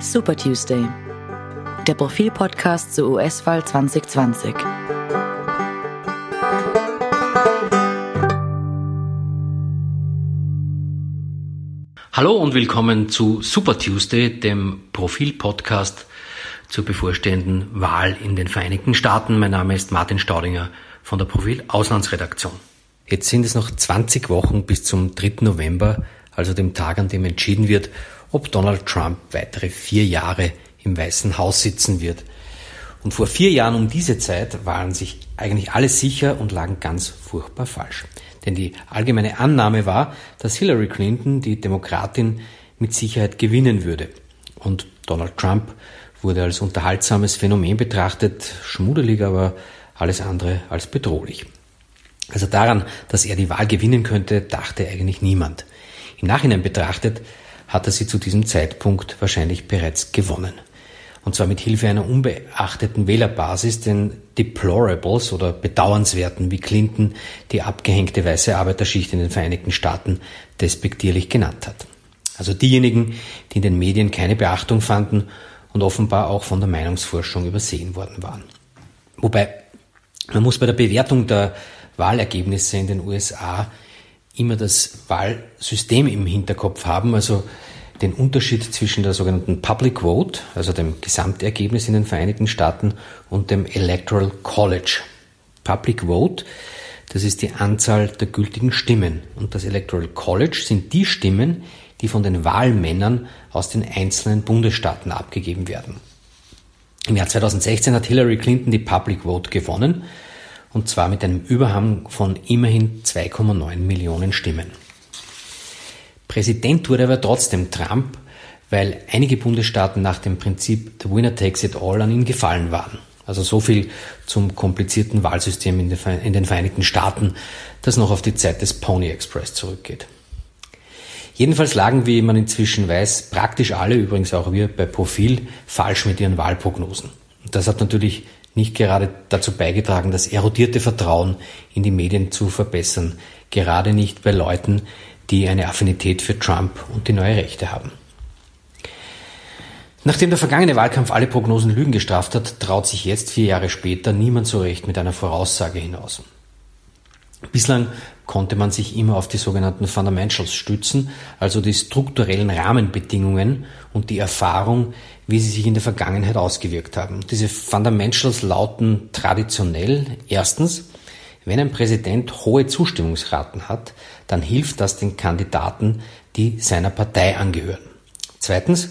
Super Tuesday, der Profil-Podcast zur US-Wahl 2020. Hallo und willkommen zu Super Tuesday, dem Profil-Podcast zur bevorstehenden Wahl in den Vereinigten Staaten. Mein Name ist Martin Staudinger von der Profil Auslandsredaktion. Jetzt sind es noch 20 Wochen bis zum 3. November, also dem Tag, an dem entschieden wird, ob Donald Trump weitere vier Jahre im Weißen Haus sitzen wird. Und vor vier Jahren um diese Zeit waren sich eigentlich alle sicher und lagen ganz furchtbar falsch. Denn die allgemeine Annahme war, dass Hillary Clinton, die Demokratin, mit Sicherheit gewinnen würde. Und Donald Trump wurde als unterhaltsames Phänomen betrachtet, schmuddelig, aber alles andere als bedrohlich. Also daran, dass er die Wahl gewinnen könnte, dachte eigentlich niemand. Im Nachhinein betrachtet hat er sie zu diesem Zeitpunkt wahrscheinlich bereits gewonnen. Und zwar mit Hilfe einer unbeachteten Wählerbasis, den Deplorables oder Bedauernswerten, wie Clinton die abgehängte weiße Arbeiterschicht in den Vereinigten Staaten despektierlich genannt hat. Also diejenigen, die in den Medien keine Beachtung fanden und offenbar auch von der Meinungsforschung übersehen worden waren. Wobei man muss bei der Bewertung der Wahlergebnisse in den USA immer das Wahlsystem im Hinterkopf haben, also den Unterschied zwischen der sogenannten Public Vote, also dem Gesamtergebnis in den Vereinigten Staaten, und dem Electoral College. Public Vote, das ist die Anzahl der gültigen Stimmen. Und das Electoral College sind die Stimmen, die von den Wahlmännern aus den einzelnen Bundesstaaten abgegeben werden. Im Jahr 2016 hat Hillary Clinton die Public Vote gewonnen und zwar mit einem Überhang von immerhin 2,9 Millionen Stimmen. Präsident wurde aber trotzdem Trump, weil einige Bundesstaaten nach dem Prinzip The Winner Takes It All an ihn gefallen waren. Also so viel zum komplizierten Wahlsystem in den Vereinigten Staaten, das noch auf die Zeit des Pony Express zurückgeht. Jedenfalls lagen, wie man inzwischen weiß, praktisch alle, übrigens auch wir bei Profil, falsch mit ihren Wahlprognosen. Und das hat natürlich nicht gerade dazu beigetragen, das erodierte Vertrauen in die Medien zu verbessern, gerade nicht bei Leuten, die eine Affinität für Trump und die neue Rechte haben. Nachdem der vergangene Wahlkampf alle Prognosen Lügen gestraft hat, traut sich jetzt, vier Jahre später, niemand so recht mit einer Voraussage hinaus. Bislang konnte man sich immer auf die sogenannten Fundamentals stützen, also die strukturellen Rahmenbedingungen und die Erfahrung, wie sie sich in der Vergangenheit ausgewirkt haben. Diese Fundamentals lauten traditionell erstens, wenn ein Präsident hohe Zustimmungsraten hat, dann hilft das den Kandidaten, die seiner Partei angehören. Zweitens,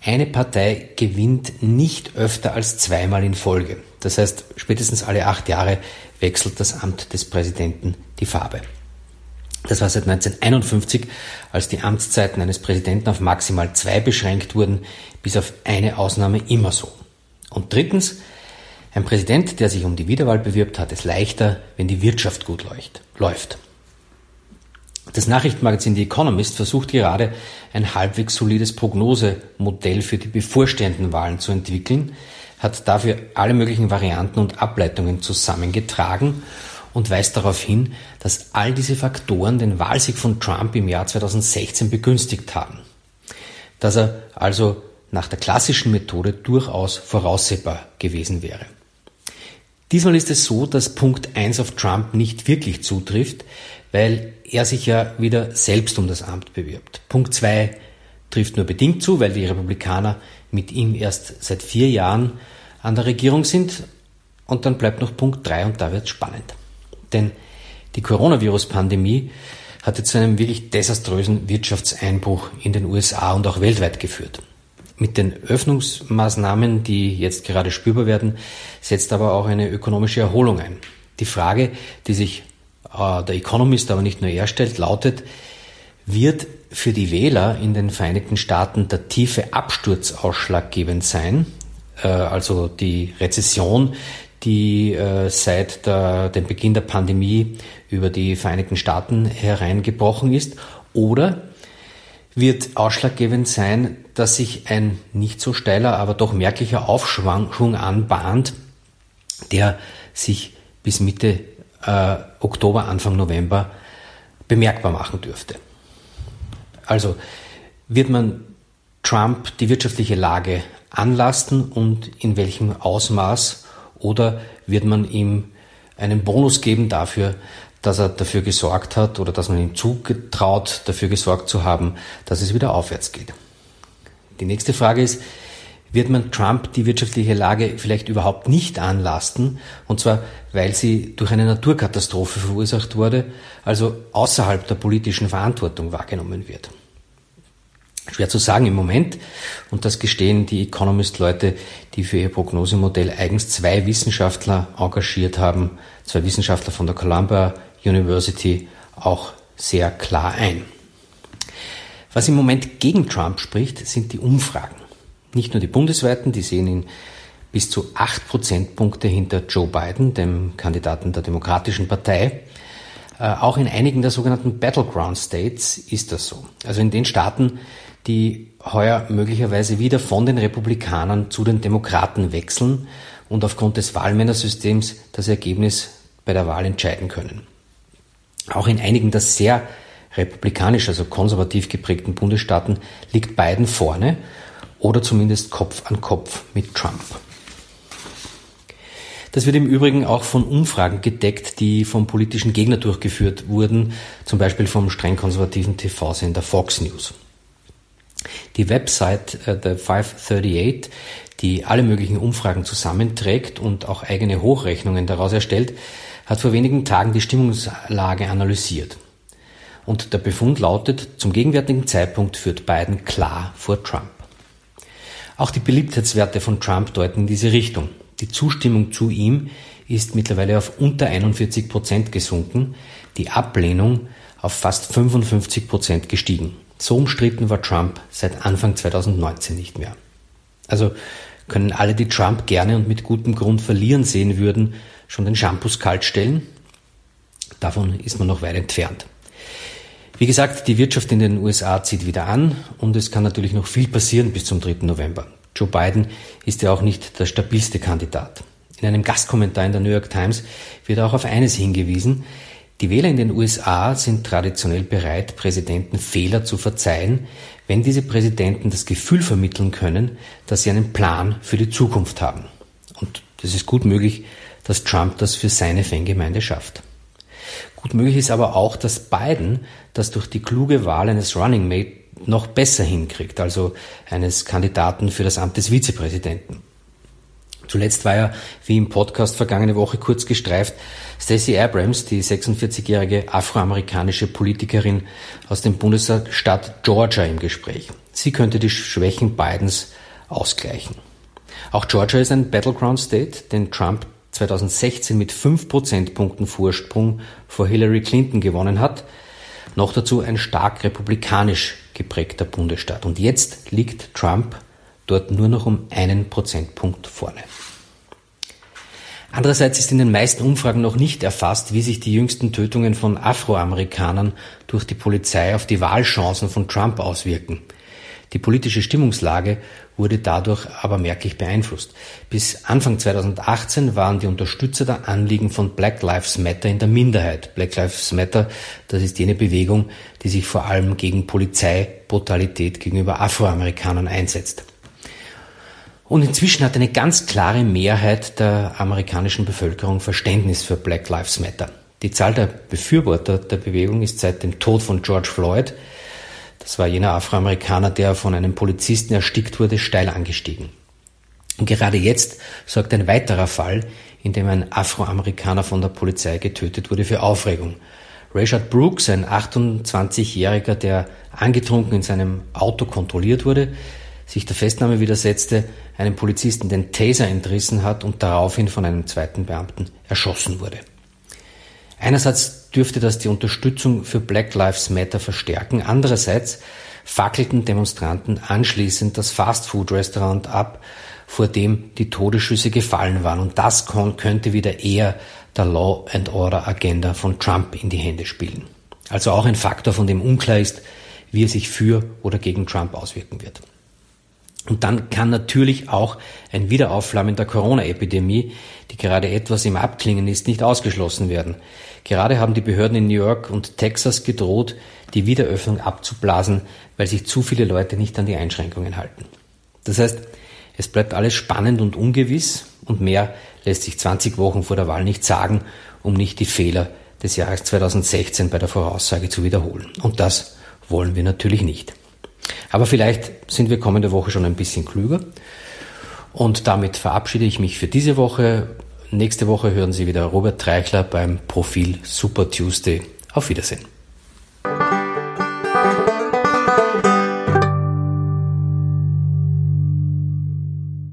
eine Partei gewinnt nicht öfter als zweimal in Folge. Das heißt, spätestens alle acht Jahre wechselt das Amt des Präsidenten die Farbe. Das war seit 1951, als die Amtszeiten eines Präsidenten auf maximal zwei beschränkt wurden, bis auf eine Ausnahme immer so. Und drittens, ein Präsident, der sich um die Wiederwahl bewirbt, hat es leichter, wenn die Wirtschaft gut läuft. Das Nachrichtenmagazin The Economist versucht gerade ein halbwegs solides Prognosemodell für die bevorstehenden Wahlen zu entwickeln, hat dafür alle möglichen Varianten und Ableitungen zusammengetragen und weist darauf hin, dass all diese Faktoren den Wahlsieg von Trump im Jahr 2016 begünstigt haben. Dass er also nach der klassischen Methode durchaus voraussehbar gewesen wäre. Diesmal ist es so, dass Punkt 1 auf Trump nicht wirklich zutrifft, weil er sich ja wieder selbst um das Amt bewirbt. Punkt 2 trifft nur bedingt zu, weil die Republikaner mit ihm erst seit vier Jahren an der Regierung sind. Und dann bleibt noch Punkt 3 und da wird es spannend. Denn die Coronavirus-Pandemie hatte zu einem wirklich desaströsen Wirtschaftseinbruch in den USA und auch weltweit geführt. Mit den Öffnungsmaßnahmen, die jetzt gerade spürbar werden, setzt aber auch eine ökonomische Erholung ein. Die Frage, die sich äh, der Economist, aber nicht nur er stellt, lautet, wird für die Wähler in den Vereinigten Staaten der tiefe Absturz ausschlaggebend sein, äh, also die Rezession, die äh, seit der, dem Beginn der Pandemie über die Vereinigten Staaten hereingebrochen ist, oder wird ausschlaggebend sein, dass sich ein nicht so steiler, aber doch merklicher Aufschwung anbahnt, der sich bis Mitte äh, Oktober, Anfang November bemerkbar machen dürfte. Also wird man Trump die wirtschaftliche Lage anlasten und in welchem Ausmaß oder wird man ihm einen Bonus geben dafür, dass er dafür gesorgt hat oder dass man ihm zugetraut, dafür gesorgt zu haben, dass es wieder aufwärts geht. Die nächste Frage ist, wird man Trump die wirtschaftliche Lage vielleicht überhaupt nicht anlasten, und zwar weil sie durch eine Naturkatastrophe verursacht wurde, also außerhalb der politischen Verantwortung wahrgenommen wird. Schwer zu sagen im Moment, und das gestehen die Economist-Leute, die für ihr Prognosemodell eigens zwei Wissenschaftler engagiert haben, zwei Wissenschaftler von der Columbia University, auch sehr klar ein. Was im Moment gegen Trump spricht, sind die Umfragen. Nicht nur die bundesweiten, die sehen ihn bis zu acht Prozentpunkte hinter Joe Biden, dem Kandidaten der Demokratischen Partei. Äh, auch in einigen der sogenannten Battleground States ist das so. Also in den Staaten, die heuer möglicherweise wieder von den Republikanern zu den Demokraten wechseln und aufgrund des Wahlmännersystems das Ergebnis bei der Wahl entscheiden können. Auch in einigen der sehr republikanisch, also konservativ geprägten Bundesstaaten liegt Biden vorne oder zumindest Kopf an Kopf mit Trump. Das wird im Übrigen auch von Umfragen gedeckt, die vom politischen Gegner durchgeführt wurden, zum Beispiel vom streng konservativen TV-Sender Fox News. Die Website uh, The 538, die alle möglichen Umfragen zusammenträgt und auch eigene Hochrechnungen daraus erstellt, hat vor wenigen Tagen die Stimmungslage analysiert. Und der Befund lautet, zum gegenwärtigen Zeitpunkt führt Biden klar vor Trump. Auch die Beliebtheitswerte von Trump deuten in diese Richtung. Die Zustimmung zu ihm ist mittlerweile auf unter 41 Prozent gesunken, die Ablehnung auf fast 55 Prozent gestiegen. So umstritten war Trump seit Anfang 2019 nicht mehr. Also können alle, die Trump gerne und mit gutem Grund verlieren sehen würden, schon den Shampoos kalt stellen? Davon ist man noch weit entfernt. Wie gesagt, die Wirtschaft in den USA zieht wieder an und es kann natürlich noch viel passieren bis zum 3. November. Joe Biden ist ja auch nicht der stabilste Kandidat. In einem Gastkommentar in der New York Times wird auch auf eines hingewiesen, die Wähler in den USA sind traditionell bereit, Präsidenten Fehler zu verzeihen, wenn diese Präsidenten das Gefühl vermitteln können, dass sie einen Plan für die Zukunft haben. Und das ist gut möglich, dass Trump das für seine Fangemeinde schafft. Gut möglich ist aber auch, dass Biden das durch die kluge Wahl eines Running Mate noch besser hinkriegt, also eines Kandidaten für das Amt des Vizepräsidenten. Zuletzt war ja, wie im Podcast vergangene Woche kurz gestreift, Stacey Abrams, die 46-jährige afroamerikanische Politikerin aus dem Bundesstaat Georgia im Gespräch. Sie könnte die Schwächen Bidens ausgleichen. Auch Georgia ist ein Battleground State, den Trump 2016 mit 5 Prozentpunkten Vorsprung vor Hillary Clinton gewonnen hat. Noch dazu ein stark republikanisch geprägter Bundesstaat. Und jetzt liegt Trump dort nur noch um einen Prozentpunkt vorne. Andererseits ist in den meisten Umfragen noch nicht erfasst, wie sich die jüngsten Tötungen von Afroamerikanern durch die Polizei auf die Wahlchancen von Trump auswirken. Die politische Stimmungslage wurde dadurch aber merklich beeinflusst. Bis Anfang 2018 waren die Unterstützer der Anliegen von Black Lives Matter in der Minderheit. Black Lives Matter, das ist jene Bewegung, die sich vor allem gegen Polizeibrutalität gegenüber Afroamerikanern einsetzt. Und inzwischen hat eine ganz klare Mehrheit der amerikanischen Bevölkerung Verständnis für Black Lives Matter. Die Zahl der Befürworter der Bewegung ist seit dem Tod von George Floyd, das war jener Afroamerikaner, der von einem Polizisten erstickt wurde, steil angestiegen. Und gerade jetzt sorgt ein weiterer Fall, in dem ein Afroamerikaner von der Polizei getötet wurde, für Aufregung. Rayshard Brooks, ein 28-Jähriger, der angetrunken in seinem Auto kontrolliert wurde, sich der Festnahme widersetzte, einem Polizisten den Taser entrissen hat und daraufhin von einem zweiten Beamten erschossen wurde. Einerseits dürfte das die Unterstützung für Black Lives Matter verstärken, andererseits fackelten Demonstranten anschließend das Fastfood-Restaurant ab, vor dem die Todesschüsse gefallen waren. Und das könnte wieder eher der Law and Order Agenda von Trump in die Hände spielen. Also auch ein Faktor, von dem unklar ist, wie er sich für oder gegen Trump auswirken wird. Und dann kann natürlich auch ein Wiederaufflammen der Corona-Epidemie, die gerade etwas im Abklingen ist, nicht ausgeschlossen werden. Gerade haben die Behörden in New York und Texas gedroht, die Wiederöffnung abzublasen, weil sich zu viele Leute nicht an die Einschränkungen halten. Das heißt, es bleibt alles spannend und ungewiss und mehr lässt sich 20 Wochen vor der Wahl nicht sagen, um nicht die Fehler des Jahres 2016 bei der Voraussage zu wiederholen. Und das wollen wir natürlich nicht. Aber vielleicht sind wir kommende Woche schon ein bisschen klüger. Und damit verabschiede ich mich für diese Woche. Nächste Woche hören Sie wieder Robert Treichler beim Profil Super Tuesday. Auf Wiedersehen.